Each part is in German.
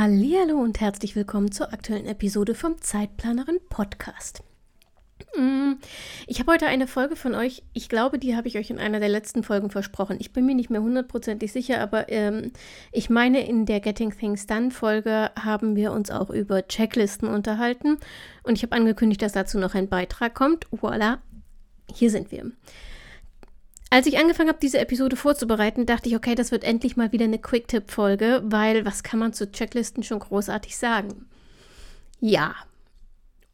Hallo und herzlich willkommen zur aktuellen Episode vom Zeitplanerin Podcast. Mm, ich habe heute eine Folge von euch. Ich glaube, die habe ich euch in einer der letzten Folgen versprochen. Ich bin mir nicht mehr hundertprozentig sicher, aber ähm, ich meine, in der Getting Things Done Folge haben wir uns auch über Checklisten unterhalten. Und ich habe angekündigt, dass dazu noch ein Beitrag kommt. Voilà, hier sind wir. Als ich angefangen habe, diese Episode vorzubereiten, dachte ich, okay, das wird endlich mal wieder eine Quick-Tip-Folge, weil was kann man zu Checklisten schon großartig sagen? Ja.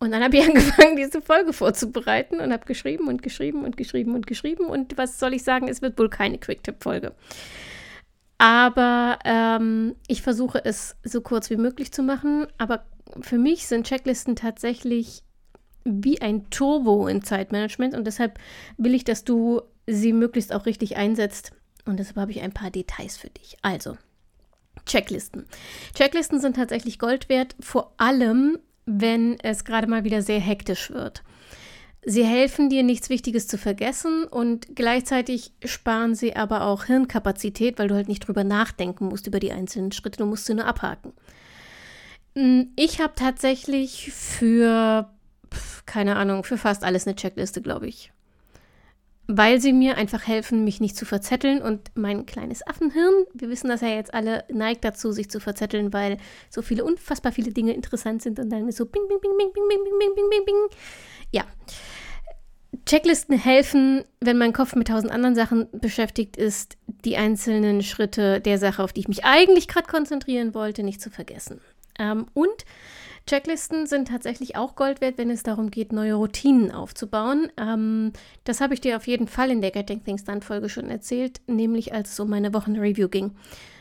Und dann habe ich angefangen, diese Folge vorzubereiten und habe geschrieben und geschrieben und geschrieben und geschrieben. Und was soll ich sagen? Es wird wohl keine Quick-Tip-Folge. Aber ähm, ich versuche es so kurz wie möglich zu machen. Aber für mich sind Checklisten tatsächlich wie ein Turbo in Zeitmanagement und deshalb will ich, dass du sie möglichst auch richtig einsetzt. Und deshalb habe ich ein paar Details für dich. Also, Checklisten. Checklisten sind tatsächlich Gold wert, vor allem, wenn es gerade mal wieder sehr hektisch wird. Sie helfen dir, nichts Wichtiges zu vergessen und gleichzeitig sparen sie aber auch Hirnkapazität, weil du halt nicht drüber nachdenken musst über die einzelnen Schritte, du musst sie nur abhaken. Hm, ich habe tatsächlich für, keine Ahnung, für fast alles eine Checkliste, glaube ich weil sie mir einfach helfen, mich nicht zu verzetteln und mein kleines Affenhirn, wir wissen das ja jetzt alle, neigt dazu, sich zu verzetteln, weil so viele unfassbar viele Dinge interessant sind und dann ist so bing, bing, bing, bing, bing, bing, bing, bing, bing, bing. Ja. Checklisten helfen, wenn mein Kopf mit tausend anderen Sachen beschäftigt ist, die einzelnen Schritte der Sache, auf die ich mich eigentlich gerade konzentrieren wollte, nicht zu vergessen. Ähm, und Checklisten sind tatsächlich auch Gold wert, wenn es darum geht, neue Routinen aufzubauen. Ähm, das habe ich dir auf jeden Fall in der Getting Things Done Folge schon erzählt, nämlich als es um meine Wochenreview ging.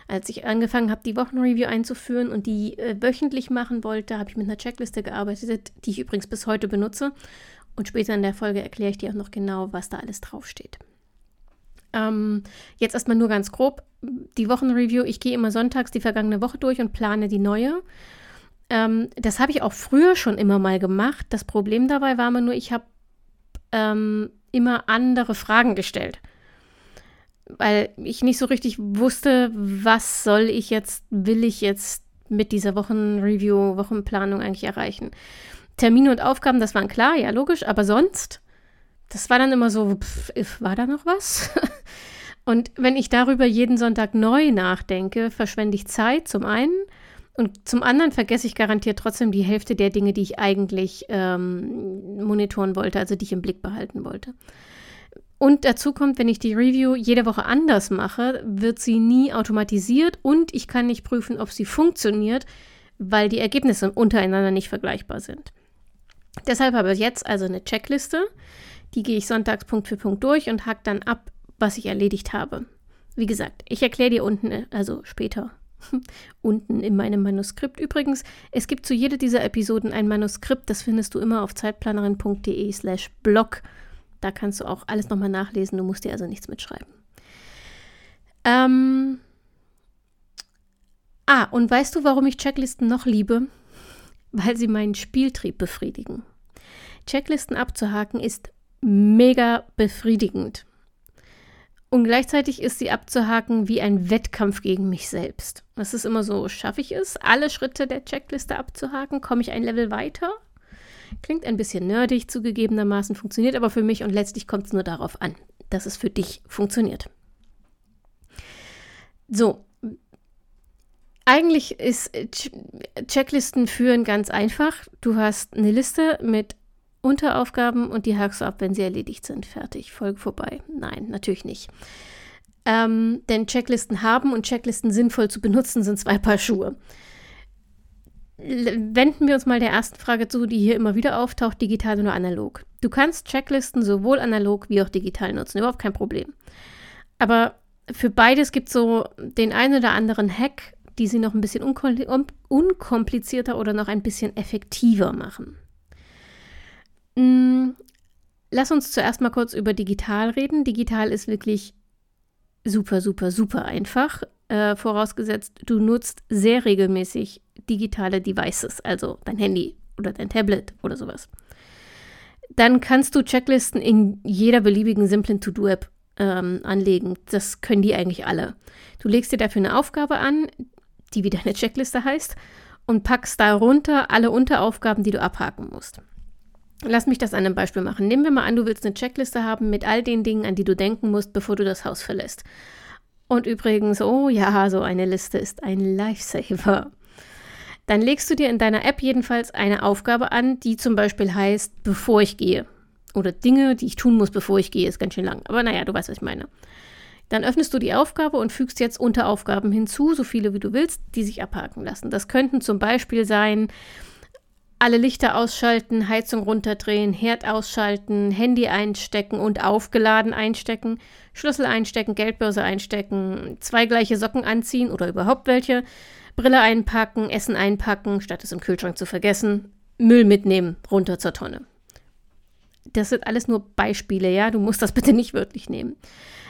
Als ich angefangen habe, die Wochenreview einzuführen und die äh, wöchentlich machen wollte, habe ich mit einer Checkliste gearbeitet, die ich übrigens bis heute benutze. Und später in der Folge erkläre ich dir auch noch genau, was da alles draufsteht. Ähm, jetzt erstmal nur ganz grob. Die Wochenreview, ich gehe immer sonntags die vergangene Woche durch und plane die neue. Ähm, das habe ich auch früher schon immer mal gemacht. Das Problem dabei war mir nur, ich habe ähm, immer andere Fragen gestellt. Weil ich nicht so richtig wusste, was soll ich jetzt, will ich jetzt mit dieser Wochenreview, Wochenplanung eigentlich erreichen. Termine und Aufgaben, das waren klar, ja, logisch, aber sonst, das war dann immer so, pff, war da noch was? und wenn ich darüber jeden Sonntag neu nachdenke, verschwende ich Zeit zum einen und zum anderen vergesse ich garantiert trotzdem die Hälfte der Dinge, die ich eigentlich ähm, monitoren wollte, also die ich im Blick behalten wollte. Und dazu kommt, wenn ich die Review jede Woche anders mache, wird sie nie automatisiert und ich kann nicht prüfen, ob sie funktioniert, weil die Ergebnisse untereinander nicht vergleichbar sind. Deshalb habe ich jetzt also eine Checkliste, die gehe ich sonntags Punkt für Punkt durch und hack dann ab, was ich erledigt habe. Wie gesagt, ich erkläre dir unten, also später unten in meinem Manuskript. Übrigens, es gibt zu jeder dieser Episoden ein Manuskript, das findest du immer auf zeitplanerin.de slash blog. Da kannst du auch alles nochmal nachlesen, du musst dir also nichts mitschreiben. Ähm ah, und weißt du, warum ich Checklisten noch liebe? Weil sie meinen Spieltrieb befriedigen. Checklisten abzuhaken ist mega befriedigend. Und gleichzeitig ist sie abzuhaken wie ein Wettkampf gegen mich selbst. Das ist immer so, schaffe ich es, alle Schritte der Checkliste abzuhaken? Komme ich ein Level weiter? Klingt ein bisschen nerdig zugegebenermaßen, funktioniert aber für mich und letztlich kommt es nur darauf an, dass es für dich funktioniert. So, eigentlich ist Checklisten führen ganz einfach. Du hast eine Liste mit Unteraufgaben und die hakst du ab, wenn sie erledigt sind. Fertig, Folge vorbei. Nein, natürlich nicht. Ähm, denn Checklisten haben und Checklisten sinnvoll zu benutzen sind zwei Paar Schuhe. Wenden wir uns mal der ersten Frage zu, die hier immer wieder auftaucht, digital oder analog. Du kannst Checklisten sowohl analog wie auch digital nutzen, überhaupt kein Problem. Aber für beides gibt es so den einen oder anderen Hack, die sie noch ein bisschen unkomplizierter oder noch ein bisschen effektiver machen. Mm, lass uns zuerst mal kurz über digital reden. Digital ist wirklich super, super, super einfach. Äh, vorausgesetzt, du nutzt sehr regelmäßig digitale Devices, also dein Handy oder dein Tablet oder sowas. Dann kannst du Checklisten in jeder beliebigen simplen To-Do-App ähm, anlegen. Das können die eigentlich alle. Du legst dir dafür eine Aufgabe an, die wie deine Checkliste heißt, und packst darunter alle Unteraufgaben, die du abhaken musst. Lass mich das an einem Beispiel machen. Nehmen wir mal an, du willst eine Checkliste haben mit all den Dingen, an die du denken musst, bevor du das Haus verlässt. Und übrigens, oh ja, so eine Liste ist ein Lifesaver. Dann legst du dir in deiner App jedenfalls eine Aufgabe an, die zum Beispiel heißt, bevor ich gehe. Oder Dinge, die ich tun muss, bevor ich gehe, ist ganz schön lang. Aber naja, du weißt, was ich meine. Dann öffnest du die Aufgabe und fügst jetzt Unteraufgaben hinzu, so viele wie du willst, die sich abhaken lassen. Das könnten zum Beispiel sein, alle Lichter ausschalten, Heizung runterdrehen, Herd ausschalten, Handy einstecken und aufgeladen einstecken, Schlüssel einstecken, Geldbörse einstecken, zwei gleiche Socken anziehen oder überhaupt welche, Brille einpacken, Essen einpacken, statt es im Kühlschrank zu vergessen, Müll mitnehmen, runter zur Tonne. Das sind alles nur Beispiele, ja, du musst das bitte nicht wörtlich nehmen.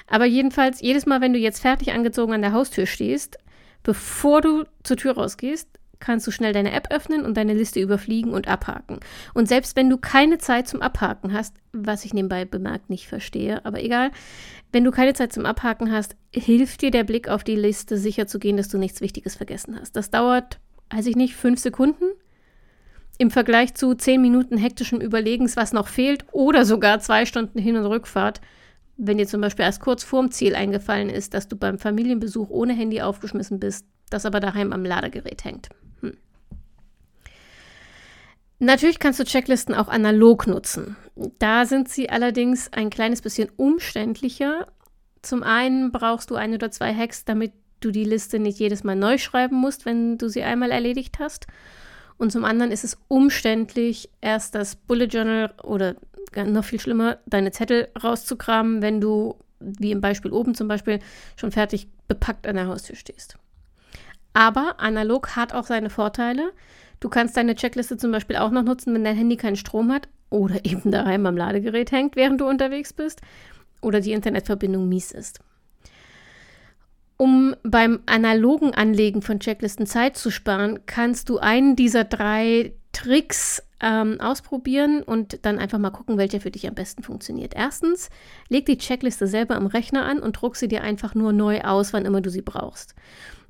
Aber jedenfalls, jedes Mal, wenn du jetzt fertig angezogen an der Haustür stehst, bevor du zur Tür rausgehst, kannst du schnell deine App öffnen und deine Liste überfliegen und abhaken. Und selbst wenn du keine Zeit zum Abhaken hast, was ich nebenbei bemerkt nicht verstehe, aber egal, wenn du keine Zeit zum Abhaken hast, hilft dir der Blick auf die Liste sicher zu gehen, dass du nichts Wichtiges vergessen hast. Das dauert, weiß ich nicht, fünf Sekunden im Vergleich zu zehn Minuten hektischen Überlegens, was noch fehlt, oder sogar zwei Stunden Hin- und Rückfahrt, wenn dir zum Beispiel erst kurz vorm Ziel eingefallen ist, dass du beim Familienbesuch ohne Handy aufgeschmissen bist, das aber daheim am Ladegerät hängt. Natürlich kannst du Checklisten auch analog nutzen. Da sind sie allerdings ein kleines bisschen umständlicher. Zum einen brauchst du ein oder zwei Hacks, damit du die Liste nicht jedes Mal neu schreiben musst, wenn du sie einmal erledigt hast. Und zum anderen ist es umständlich, erst das Bullet Journal oder noch viel schlimmer, deine Zettel rauszukramen, wenn du, wie im Beispiel oben zum Beispiel, schon fertig bepackt an der Haustür stehst. Aber analog hat auch seine Vorteile. Du kannst deine Checkliste zum Beispiel auch noch nutzen, wenn dein Handy keinen Strom hat oder eben daheim am Ladegerät hängt, während du unterwegs bist oder die Internetverbindung mies ist. Um beim analogen Anlegen von Checklisten Zeit zu sparen, kannst du einen dieser drei Tricks ähm, ausprobieren und dann einfach mal gucken, welcher für dich am besten funktioniert. Erstens, leg die Checkliste selber am Rechner an und druck sie dir einfach nur neu aus, wann immer du sie brauchst.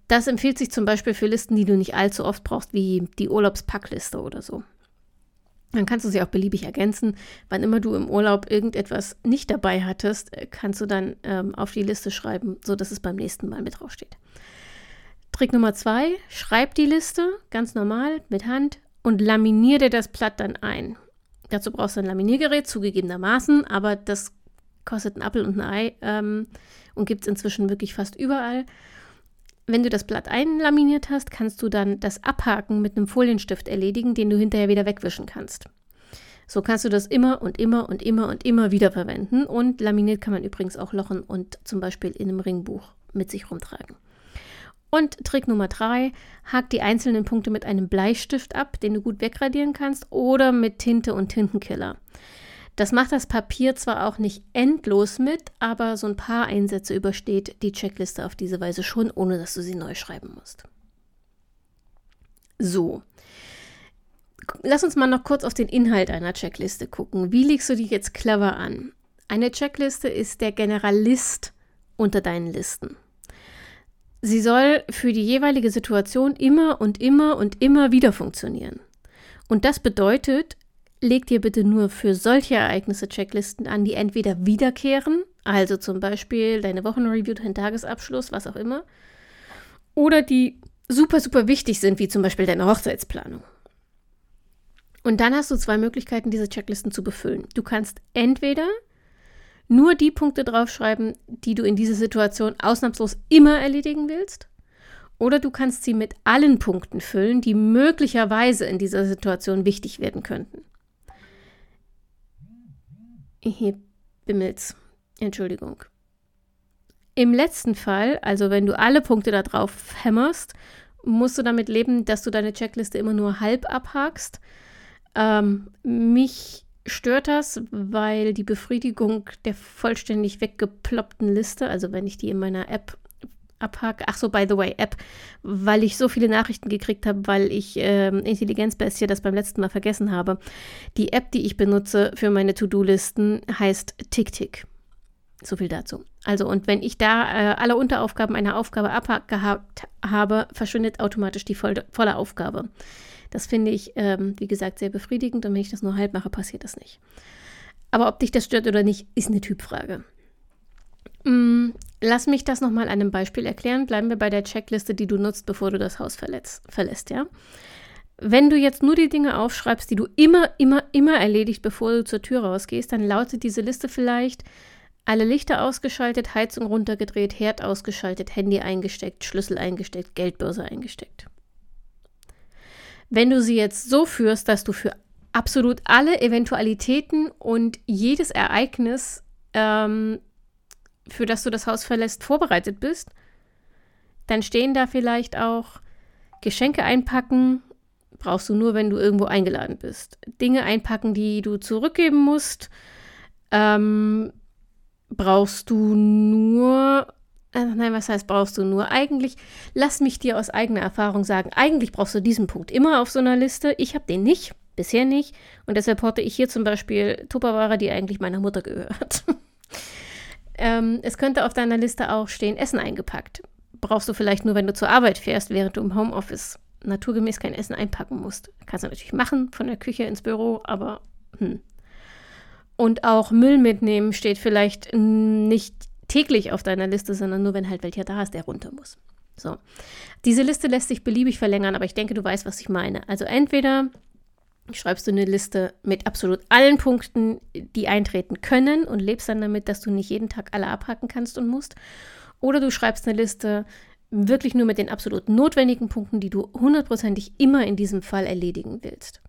Das empfiehlt sich zum Beispiel für Listen, die du nicht allzu oft brauchst, wie die Urlaubspackliste oder so. Dann kannst du sie auch beliebig ergänzen. Wann immer du im Urlaub irgendetwas nicht dabei hattest, kannst du dann ähm, auf die Liste schreiben, sodass es beim nächsten Mal mit draufsteht. Trick Nummer zwei, schreib die Liste ganz normal mit Hand und laminier dir das Blatt dann ein. Dazu brauchst du ein Laminiergerät, zugegebenermaßen, aber das kostet ein Apfel und ein Ei ähm, und gibt es inzwischen wirklich fast überall. Wenn du das Blatt einlaminiert hast, kannst du dann das Abhaken mit einem Folienstift erledigen, den du hinterher wieder wegwischen kannst. So kannst du das immer und immer und immer und immer wieder verwenden. Und laminiert kann man übrigens auch lochen und zum Beispiel in einem Ringbuch mit sich rumtragen. Und Trick Nummer drei, hak die einzelnen Punkte mit einem Bleistift ab, den du gut wegradieren kannst, oder mit Tinte und Tintenkiller. Das macht das Papier zwar auch nicht endlos mit, aber so ein paar Einsätze übersteht die Checkliste auf diese Weise schon, ohne dass du sie neu schreiben musst. So. Lass uns mal noch kurz auf den Inhalt einer Checkliste gucken. Wie legst du die jetzt clever an? Eine Checkliste ist der Generalist unter deinen Listen. Sie soll für die jeweilige Situation immer und immer und immer wieder funktionieren. Und das bedeutet, leg dir bitte nur für solche Ereignisse Checklisten an, die entweder wiederkehren, also zum Beispiel deine Wochenreview, dein Tagesabschluss, was auch immer, oder die super, super wichtig sind, wie zum Beispiel deine Hochzeitsplanung. Und dann hast du zwei Möglichkeiten, diese Checklisten zu befüllen. Du kannst entweder nur die Punkte draufschreiben, die du in dieser Situation ausnahmslos immer erledigen willst, oder du kannst sie mit allen Punkten füllen, die möglicherweise in dieser Situation wichtig werden könnten. Hier bimmelt's. Entschuldigung. Im letzten Fall, also wenn du alle Punkte da drauf hämmerst musst du damit leben, dass du deine Checkliste immer nur halb abhakst. Ähm, mich stört das, weil die Befriedigung der vollständig weggeploppten Liste, also wenn ich die in meiner App abhake, ach so, by the way, App, weil ich so viele Nachrichten gekriegt habe, weil ich ähm, Intelligenzbestie das beim letzten Mal vergessen habe. Die App, die ich benutze für meine To-Do-Listen, heißt TickTick. So viel dazu. Also, und wenn ich da äh, alle Unteraufgaben einer Aufgabe abgehakt habe, verschwindet automatisch die voll, volle Aufgabe. Das finde ich, ähm, wie gesagt, sehr befriedigend und wenn ich das nur halb mache, passiert das nicht. Aber ob dich das stört oder nicht, ist eine Typfrage. Mm, lass mich das nochmal an einem Beispiel erklären. Bleiben wir bei der Checkliste, die du nutzt, bevor du das Haus verletzt, verlässt, ja? Wenn du jetzt nur die Dinge aufschreibst, die du immer, immer, immer erledigt, bevor du zur Tür rausgehst, dann lautet diese Liste vielleicht alle Lichter ausgeschaltet, Heizung runtergedreht, Herd ausgeschaltet, Handy eingesteckt, Schlüssel eingesteckt, Geldbörse eingesteckt. Wenn du sie jetzt so führst, dass du für absolut alle Eventualitäten und jedes Ereignis, ähm, für das du das Haus verlässt, vorbereitet bist, dann stehen da vielleicht auch Geschenke einpacken, brauchst du nur, wenn du irgendwo eingeladen bist. Dinge einpacken, die du zurückgeben musst, ähm, brauchst du nur äh, nein, was heißt brauchst du nur? Eigentlich, lass mich dir aus eigener Erfahrung sagen, eigentlich brauchst du diesen Punkt immer auf so einer Liste. Ich habe den nicht, bisher nicht. Und deshalb horte ich hier zum Beispiel Tupperware, die eigentlich meiner Mutter gehört. ähm, es könnte auf deiner Liste auch stehen, Essen eingepackt. Brauchst du vielleicht nur, wenn du zur Arbeit fährst, während du im Homeoffice naturgemäß kein Essen einpacken musst. Kannst du natürlich machen, von der Küche ins Büro, aber hm. Und auch Müll mitnehmen steht vielleicht nicht täglich auf deiner Liste, sondern nur, wenn halt welcher da ist, der runter muss. So. Diese Liste lässt sich beliebig verlängern, aber ich denke, du weißt, was ich meine. Also entweder schreibst du eine Liste mit absolut allen Punkten, die eintreten können und lebst dann damit, dass du nicht jeden Tag alle abhaken kannst und musst. Oder du schreibst eine Liste wirklich nur mit den absolut notwendigen Punkten, die du hundertprozentig immer in diesem Fall erledigen willst.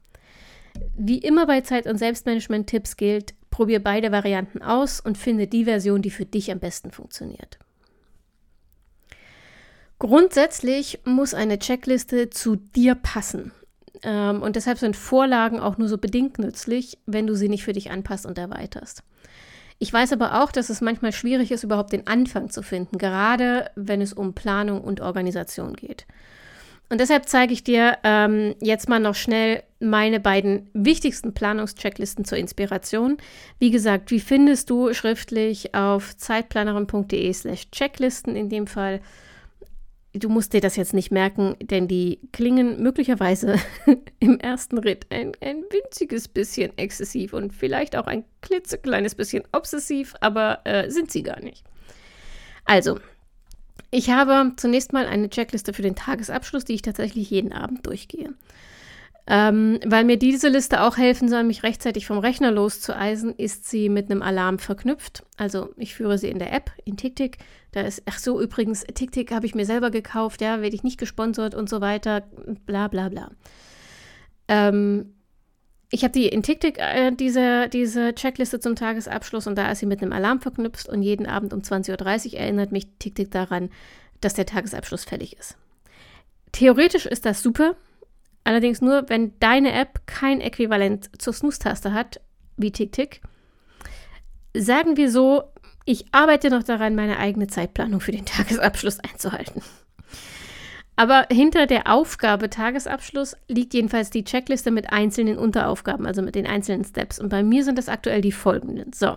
Wie immer bei Zeit- und Selbstmanagement-Tipps gilt, probier beide Varianten aus und finde die Version, die für dich am besten funktioniert. Grundsätzlich muss eine Checkliste zu dir passen. Ähm, und deshalb sind Vorlagen auch nur so bedingt nützlich, wenn du sie nicht für dich anpasst und erweiterst. Ich weiß aber auch, dass es manchmal schwierig ist, überhaupt den Anfang zu finden, gerade wenn es um Planung und Organisation geht. Und deshalb zeige ich dir ähm, jetzt mal noch schnell meine beiden wichtigsten Planungschecklisten zur Inspiration. Wie gesagt, wie findest du schriftlich auf zeitplanerin.de slash Checklisten in dem Fall. Du musst dir das jetzt nicht merken, denn die klingen möglicherweise im ersten Ritt ein, ein winziges bisschen exzessiv und vielleicht auch ein klitzekleines bisschen obsessiv, aber äh, sind sie gar nicht. Also, ich habe zunächst mal eine Checkliste für den Tagesabschluss, die ich tatsächlich jeden Abend durchgehe. Ähm, weil mir diese Liste auch helfen soll, mich rechtzeitig vom Rechner loszueisen, ist sie mit einem Alarm verknüpft. Also ich führe sie in der App, in TickTick. Da ist, ach so, übrigens, TickTick habe ich mir selber gekauft, ja, werde ich nicht gesponsert und so weiter, bla bla bla. Ähm, ich habe die in TickTick, äh, diese, diese Checkliste zum Tagesabschluss und da ist sie mit einem Alarm verknüpft und jeden Abend um 20.30 Uhr erinnert mich TickTick daran, dass der Tagesabschluss fällig ist. Theoretisch ist das super, allerdings nur, wenn deine App kein Äquivalent zur Snooze-Taste hat, wie TickTick. Sagen wir so, ich arbeite noch daran, meine eigene Zeitplanung für den Tagesabschluss einzuhalten. Aber hinter der Aufgabe Tagesabschluss liegt jedenfalls die Checkliste mit einzelnen Unteraufgaben, also mit den einzelnen Steps. Und bei mir sind das aktuell die folgenden. So.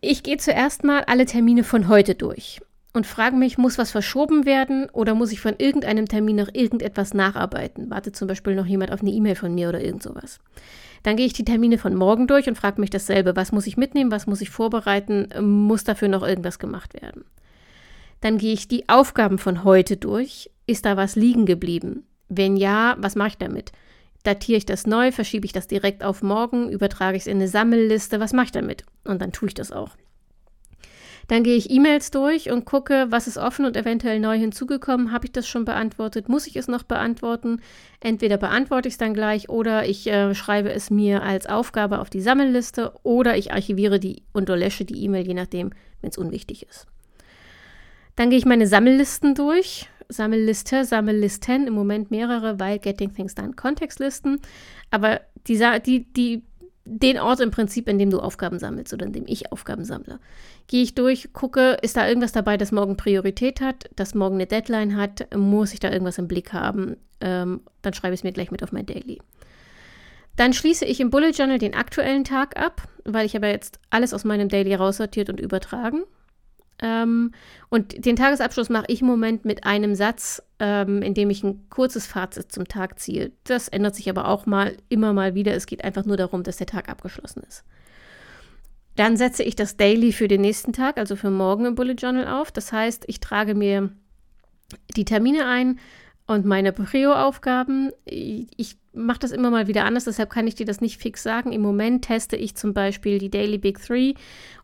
Ich gehe zuerst mal alle Termine von heute durch und frage mich, muss was verschoben werden oder muss ich von irgendeinem Termin noch irgendetwas nacharbeiten? Wartet zum Beispiel noch jemand auf eine E-Mail von mir oder irgend sowas. Dann gehe ich die Termine von morgen durch und frage mich dasselbe. Was muss ich mitnehmen? Was muss ich vorbereiten? Muss dafür noch irgendwas gemacht werden? Dann gehe ich die Aufgaben von heute durch. Ist da was liegen geblieben? Wenn ja, was mache ich damit? Datiere ich das neu, verschiebe ich das direkt auf morgen, übertrage ich es in eine Sammelliste, was mache ich damit? Und dann tue ich das auch. Dann gehe ich E-Mails durch und gucke, was ist offen und eventuell neu hinzugekommen. Habe ich das schon beantwortet? Muss ich es noch beantworten? Entweder beantworte ich es dann gleich oder ich äh, schreibe es mir als Aufgabe auf die Sammelliste oder ich archiviere die und lösche die E-Mail, je nachdem, wenn es unwichtig ist. Dann gehe ich meine Sammellisten durch, Sammelliste, Sammellisten, im Moment mehrere, weil Getting Things Done Kontextlisten. Aber die, die, die, den Ort im Prinzip, in dem du Aufgaben sammelst oder in dem ich Aufgaben sammle. Gehe ich durch, gucke, ist da irgendwas dabei, das morgen Priorität hat, das morgen eine Deadline hat, muss ich da irgendwas im Blick haben, ähm, dann schreibe ich es mir gleich mit auf mein Daily. Dann schließe ich im Bullet Journal den aktuellen Tag ab, weil ich habe jetzt alles aus meinem Daily raussortiert und übertragen. Ähm, und den Tagesabschluss mache ich im Moment mit einem Satz, ähm, in dem ich ein kurzes Fazit zum Tag ziehe. Das ändert sich aber auch mal immer mal wieder. Es geht einfach nur darum, dass der Tag abgeschlossen ist. Dann setze ich das Daily für den nächsten Tag, also für morgen im Bullet Journal auf. Das heißt, ich trage mir die Termine ein, und meine Prio-Aufgaben, ich mache das immer mal wieder anders, deshalb kann ich dir das nicht fix sagen. Im Moment teste ich zum Beispiel die Daily Big Three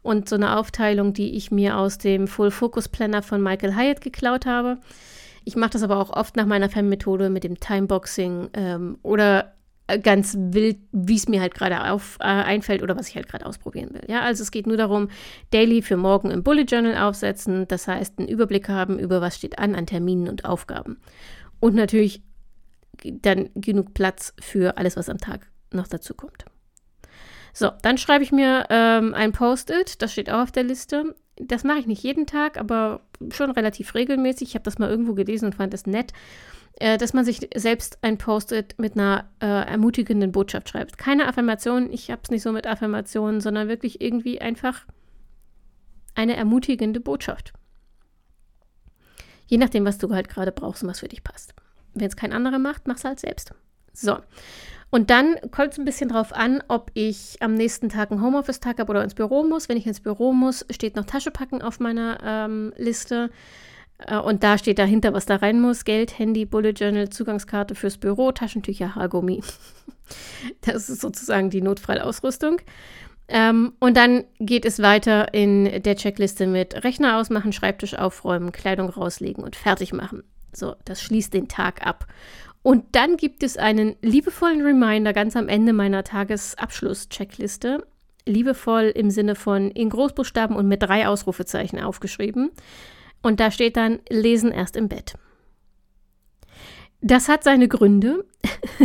und so eine Aufteilung, die ich mir aus dem Full Focus Planner von Michael Hyatt geklaut habe. Ich mache das aber auch oft nach meiner Fan-Methode mit dem Timeboxing ähm, oder ganz wild, wie es mir halt gerade äh, einfällt oder was ich halt gerade ausprobieren will. Ja, also es geht nur darum, Daily für morgen im Bullet Journal aufsetzen, das heißt einen Überblick haben über was steht an an Terminen und Aufgaben. Und natürlich dann genug Platz für alles, was am Tag noch dazu kommt. So, dann schreibe ich mir ähm, ein Post-it, das steht auch auf der Liste. Das mache ich nicht jeden Tag, aber schon relativ regelmäßig. Ich habe das mal irgendwo gelesen und fand es nett, äh, dass man sich selbst ein Post-it mit einer äh, ermutigenden Botschaft schreibt. Keine Affirmation, ich habe es nicht so mit Affirmationen, sondern wirklich irgendwie einfach eine ermutigende Botschaft. Je nachdem, was du halt gerade brauchst und was für dich passt. Wenn es kein anderer macht, mach es halt selbst. So. Und dann kommt es ein bisschen drauf an, ob ich am nächsten Tag einen Homeoffice-Tag habe oder ins Büro muss. Wenn ich ins Büro muss, steht noch Tasche packen auf meiner ähm, Liste. Äh, und da steht dahinter, was da rein muss. Geld, Handy, Bullet Journal, Zugangskarte fürs Büro, Taschentücher, Haargummi. das ist sozusagen die Notfallausrüstung. Ähm, und dann geht es weiter in der Checkliste mit Rechner ausmachen, Schreibtisch aufräumen, Kleidung rauslegen und fertig machen. So, das schließt den Tag ab. Und dann gibt es einen liebevollen Reminder ganz am Ende meiner Tagesabschluss-Checkliste. Liebevoll im Sinne von in Großbuchstaben und mit drei Ausrufezeichen aufgeschrieben. Und da steht dann Lesen erst im Bett. Das hat seine Gründe.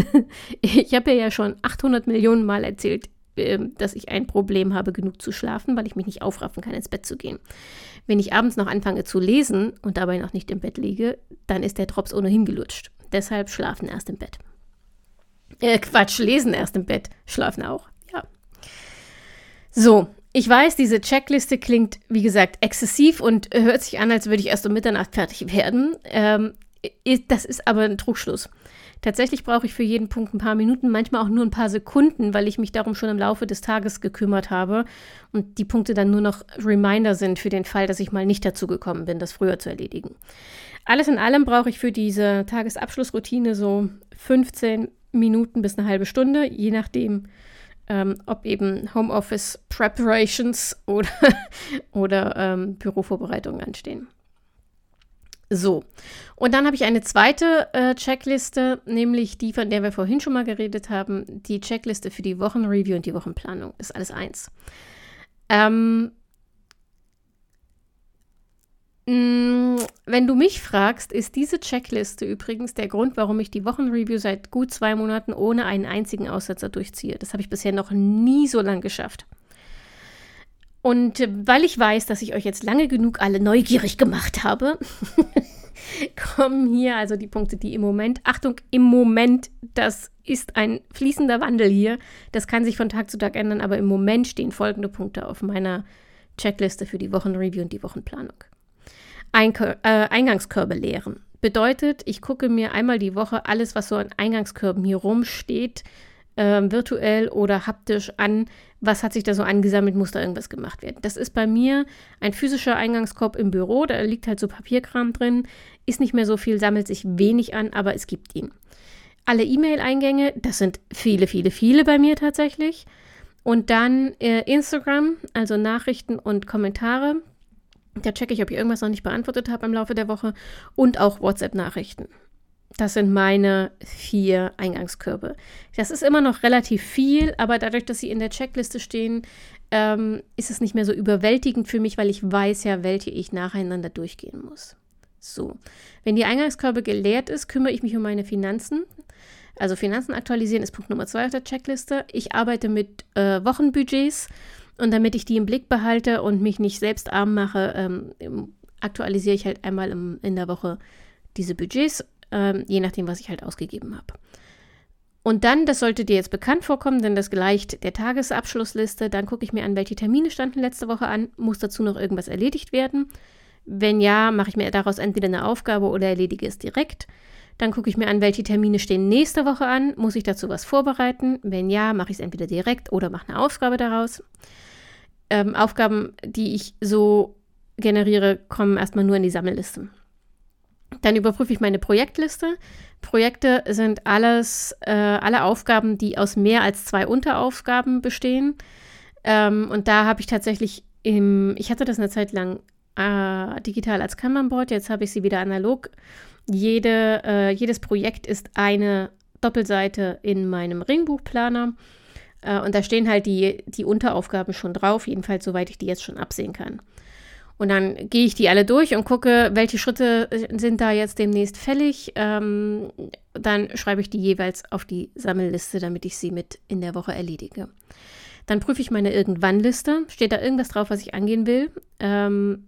ich habe ja schon 800 Millionen Mal erzählt, dass ich ein Problem habe, genug zu schlafen, weil ich mich nicht aufraffen kann, ins Bett zu gehen. Wenn ich abends noch anfange zu lesen und dabei noch nicht im Bett liege, dann ist der Drops ohnehin gelutscht. Deshalb schlafen erst im Bett. Äh, Quatsch, lesen erst im Bett, schlafen auch, ja. So, ich weiß, diese Checkliste klingt, wie gesagt, exzessiv und hört sich an, als würde ich erst um Mitternacht fertig werden. Ähm, das ist aber ein Trugschluss. Tatsächlich brauche ich für jeden Punkt ein paar Minuten, manchmal auch nur ein paar Sekunden, weil ich mich darum schon im Laufe des Tages gekümmert habe und die Punkte dann nur noch Reminder sind für den Fall, dass ich mal nicht dazu gekommen bin, das früher zu erledigen. Alles in allem brauche ich für diese Tagesabschlussroutine so 15 Minuten bis eine halbe Stunde, je nachdem, ähm, ob eben Homeoffice Preparations oder, oder ähm, Bürovorbereitungen anstehen. So, und dann habe ich eine zweite äh, Checkliste, nämlich die, von der wir vorhin schon mal geredet haben, die Checkliste für die Wochenreview und die Wochenplanung. Ist alles eins. Ähm, mh, mm, wenn du mich fragst, ist diese Checkliste übrigens der Grund, warum ich die Wochenreview seit gut zwei Monaten ohne einen einzigen Aussetzer durchziehe. Das habe ich bisher noch nie so lang geschafft. Und äh, weil ich weiß, dass ich euch jetzt lange genug alle neugierig gemacht habe, kommen hier also die Punkte, die im Moment, Achtung, im Moment, das ist ein fließender Wandel hier. Das kann sich von Tag zu Tag ändern, aber im Moment stehen folgende Punkte auf meiner Checkliste für die Wochenreview und die Wochenplanung. Einkör äh, Eingangskörbe leeren. Bedeutet, ich gucke mir einmal die Woche alles, was so an Eingangskörben hier rumsteht, äh, virtuell oder haptisch an, was hat sich da so angesammelt, muss da irgendwas gemacht werden. Das ist bei mir ein physischer Eingangskorb im Büro, da liegt halt so Papierkram drin, ist nicht mehr so viel, sammelt sich wenig an, aber es gibt ihn. Alle E-Mail-Eingänge, das sind viele, viele, viele bei mir tatsächlich. Und dann äh, Instagram, also Nachrichten und Kommentare. Da checke ich, ob ich irgendwas noch nicht beantwortet habe im Laufe der Woche. Und auch WhatsApp-Nachrichten. Das sind meine vier Eingangskörbe. Das ist immer noch relativ viel, aber dadurch, dass sie in der Checkliste stehen, ähm, ist es nicht mehr so überwältigend für mich, weil ich weiß ja, welche ich nacheinander durchgehen muss. So, wenn die Eingangskörbe geleert ist, kümmere ich mich um meine Finanzen. Also Finanzen aktualisieren ist Punkt Nummer zwei auf der Checkliste. Ich arbeite mit äh, Wochenbudgets und damit ich die im Blick behalte und mich nicht selbst arm mache, ähm, aktualisiere ich halt einmal im, in der Woche diese Budgets, ähm, je nachdem, was ich halt ausgegeben habe. Und dann, das sollte dir jetzt bekannt vorkommen, denn das gleicht der Tagesabschlussliste. Dann gucke ich mir an, welche Termine standen letzte Woche an. Muss dazu noch irgendwas erledigt werden? Wenn ja, mache ich mir daraus entweder eine Aufgabe oder erledige es direkt. Dann gucke ich mir an, welche Termine stehen nächste Woche an. Muss ich dazu was vorbereiten? Wenn ja, mache ich es entweder direkt oder mache eine Aufgabe daraus. Ähm, Aufgaben, die ich so generiere, kommen erstmal nur in die Sammelliste. Dann überprüfe ich meine Projektliste. Projekte sind alles, äh, alle Aufgaben, die aus mehr als zwei Unteraufgaben bestehen. Ähm, und da habe ich tatsächlich im, ich hatte das eine Zeit lang äh, digital als Kanban-Board, jetzt habe ich sie wieder analog jede, äh, jedes Projekt ist eine Doppelseite in meinem Ringbuchplaner. Äh, und da stehen halt die, die Unteraufgaben schon drauf, jedenfalls soweit ich die jetzt schon absehen kann. Und dann gehe ich die alle durch und gucke, welche Schritte sind da jetzt demnächst fällig. Ähm, dann schreibe ich die jeweils auf die Sammelliste, damit ich sie mit in der Woche erledige. Dann prüfe ich meine Irgendwann-Liste. Steht da irgendwas drauf, was ich angehen will? Ähm,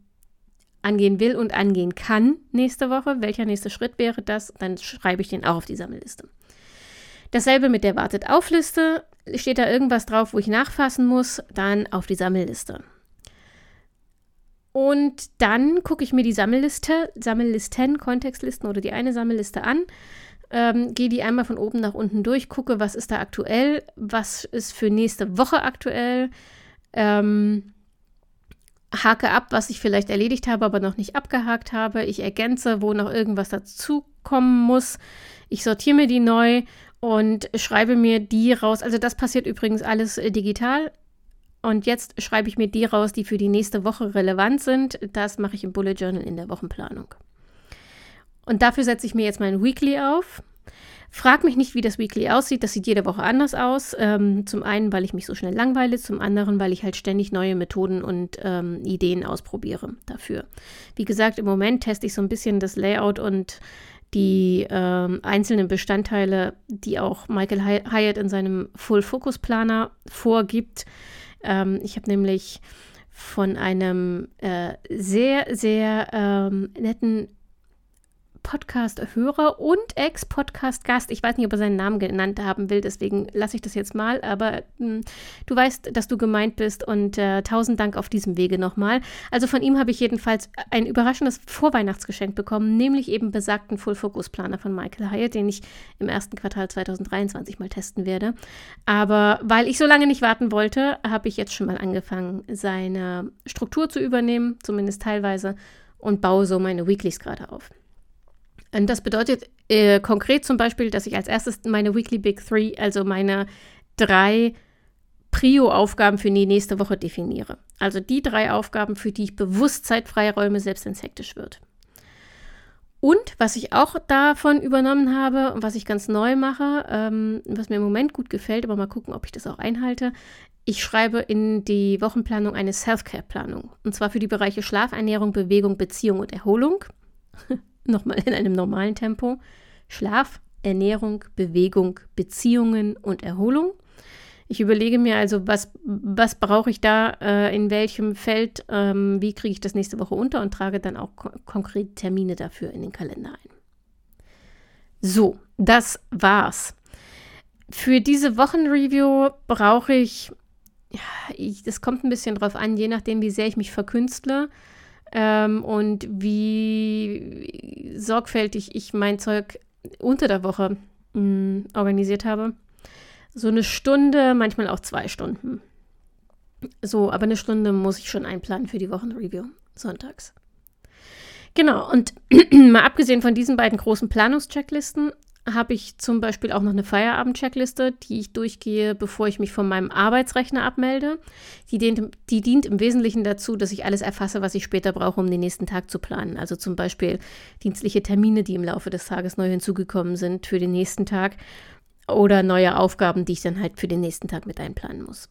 angehen will und angehen kann nächste Woche. Welcher nächste Schritt wäre das? Dann schreibe ich den auch auf die Sammelliste. Dasselbe mit der Wartet-auf-Liste. Steht da irgendwas drauf, wo ich nachfassen muss? Dann auf die Sammelliste. Und dann gucke ich mir die Sammelliste, Sammellisten, Kontextlisten oder die eine Sammelliste an, ähm, gehe die einmal von oben nach unten durch, gucke, was ist da aktuell, was ist für nächste Woche aktuell, ähm, hake ab, was ich vielleicht erledigt habe, aber noch nicht abgehakt habe. Ich ergänze, wo noch irgendwas dazukommen muss. Ich sortiere mir die neu und schreibe mir die raus. Also das passiert übrigens alles äh, digital. Und jetzt schreibe ich mir die raus, die für die nächste Woche relevant sind. Das mache ich im Bullet Journal in der Wochenplanung. Und dafür setze ich mir jetzt mein Weekly auf. Frag mich nicht, wie das Weekly aussieht. Das sieht jede Woche anders aus. Ähm, zum einen, weil ich mich so schnell langweile, zum anderen, weil ich halt ständig neue Methoden und ähm, Ideen ausprobiere dafür. Wie gesagt, im Moment teste ich so ein bisschen das Layout und die ähm, einzelnen Bestandteile, die auch Michael Hyatt in seinem Full Focus Planer vorgibt. Ähm, ich habe nämlich von einem äh, sehr, sehr ähm, netten Podcast-Hörer und Ex-Podcast-Gast. Ich weiß nicht, ob er seinen Namen genannt haben will, deswegen lasse ich das jetzt mal. Aber mh, hm, du weißt, dass du gemeint bist und äh, tausend Dank auf diesem Wege nochmal. Also von ihm habe ich jedenfalls ein überraschendes Vorweihnachtsgeschenk bekommen, nämlich eben besagten Full-Focus-Planer von Michael Hyatt, den ich im ersten Quartal 2023 mal testen werde. Aber weil ich so lange nicht warten wollte, habe ich jetzt schon mal angefangen, seine Struktur zu übernehmen, zumindest teilweise, und baue so meine Weeklies gerade auf. Und das bedeutet äh, konkret zum Beispiel, dass ich als erstes meine Weekly Big Three, also meine drei Prio-Aufgaben für die nächste Woche definiere. Also die drei Aufgaben, für die ich bewusst Zeit freiräume, selbst wenn es hektisch wird. Und was ich auch davon übernommen habe und was ich ganz neu mache, ähm, was mir im Moment gut gefällt, aber mal gucken, ob ich das auch einhalte, ich schreibe in die Wochenplanung eine Self-Care-Planung. Und zwar für die Bereiche Schlaf, Ernährung, Bewegung, Beziehung und Erholung. nochmal in einem normalen Tempo. Schlaf, Ernährung, Bewegung, Beziehungen und Erholung. Ich überlege mir also, was, was brauche ich da, äh, in welchem Feld, ähm, wie kriege ich das nächste Woche unter und trage dann auch ko konkret Termine dafür in den Kalender ein. So, das war's. Für diese Wochenreview brauche ich, ja, ich, das kommt ein bisschen drauf an, je nachdem, wie sehr ich mich verkünstle ähm, und wie sorgfältig ich mein Zeug unter der Woche mh, mm, organisiert habe. So eine Stunde, manchmal auch zwei Stunden. So, aber eine Stunde muss ich schon einplanen für die Wochenreview sonntags. Genau, und mal abgesehen von diesen beiden großen Planungschecklisten habe ich zum Beispiel auch noch eine Feierabend-Checkliste, die ich durchgehe, bevor ich mich von meinem Arbeitsrechner abmelde. Die dient, die dient im Wesentlichen dazu, dass ich alles erfasse, was ich später brauche, um den nächsten Tag zu planen. Also zum Beispiel dienstliche Termine, die im Laufe des Tages neu hinzugekommen sind für den nächsten Tag oder neue Aufgaben, die ich dann halt für den nächsten Tag mit einplanen muss.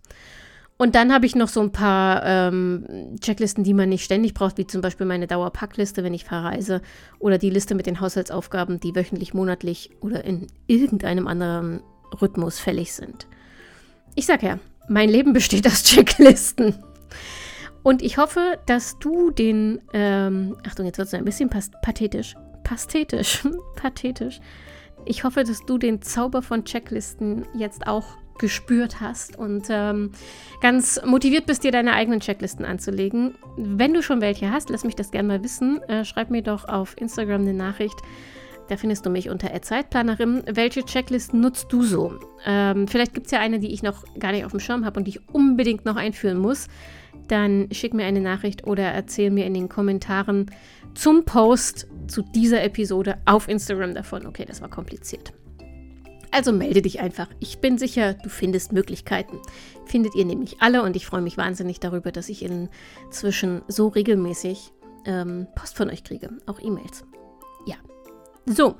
Und dann habe ich noch so ein paar ähm, Checklisten, die man nicht ständig braucht, wie zum Beispiel meine Dauerpackliste, wenn ich verreise, oder die Liste mit den Haushaltsaufgaben, die wöchentlich, monatlich oder in irgendeinem anderen Rhythmus fällig sind. Ich sage ja, mein Leben besteht aus Checklisten. Und ich hoffe, dass du den, ähm, Achtung, jetzt wird es ein bisschen pathetisch, pathetisch, pathetisch. Ich hoffe, dass du den Zauber von Checklisten jetzt auch gespürt hast und ähm, ganz motiviert bist, dir deine eigenen Checklisten anzulegen. Wenn du schon welche hast, lass mich das gerne mal wissen. Äh, schreib mir doch auf Instagram eine Nachricht. Da findest du mich unter Zeitplanerin. Welche Checklisten nutzt du so? Ähm, vielleicht gibt es ja eine, die ich noch gar nicht auf dem Schirm habe und die ich unbedingt noch einführen muss. Dann schick mir eine Nachricht oder erzähl mir in den Kommentaren zum Post zu dieser Episode auf Instagram davon. Okay, das war kompliziert. Also melde dich einfach. Ich bin sicher, du findest Möglichkeiten. Findet ihr nämlich alle und ich freue mich wahnsinnig darüber, dass ich inzwischen so regelmäßig ähm, Post von euch kriege, auch E-Mails. Ja. So,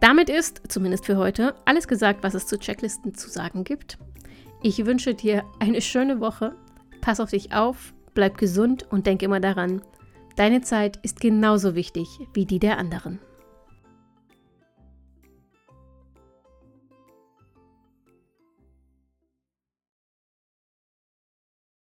damit ist, zumindest für heute, alles gesagt, was es zu Checklisten zu sagen gibt. Ich wünsche dir eine schöne Woche. Pass auf dich auf, bleib gesund und denk immer daran, deine Zeit ist genauso wichtig wie die der anderen.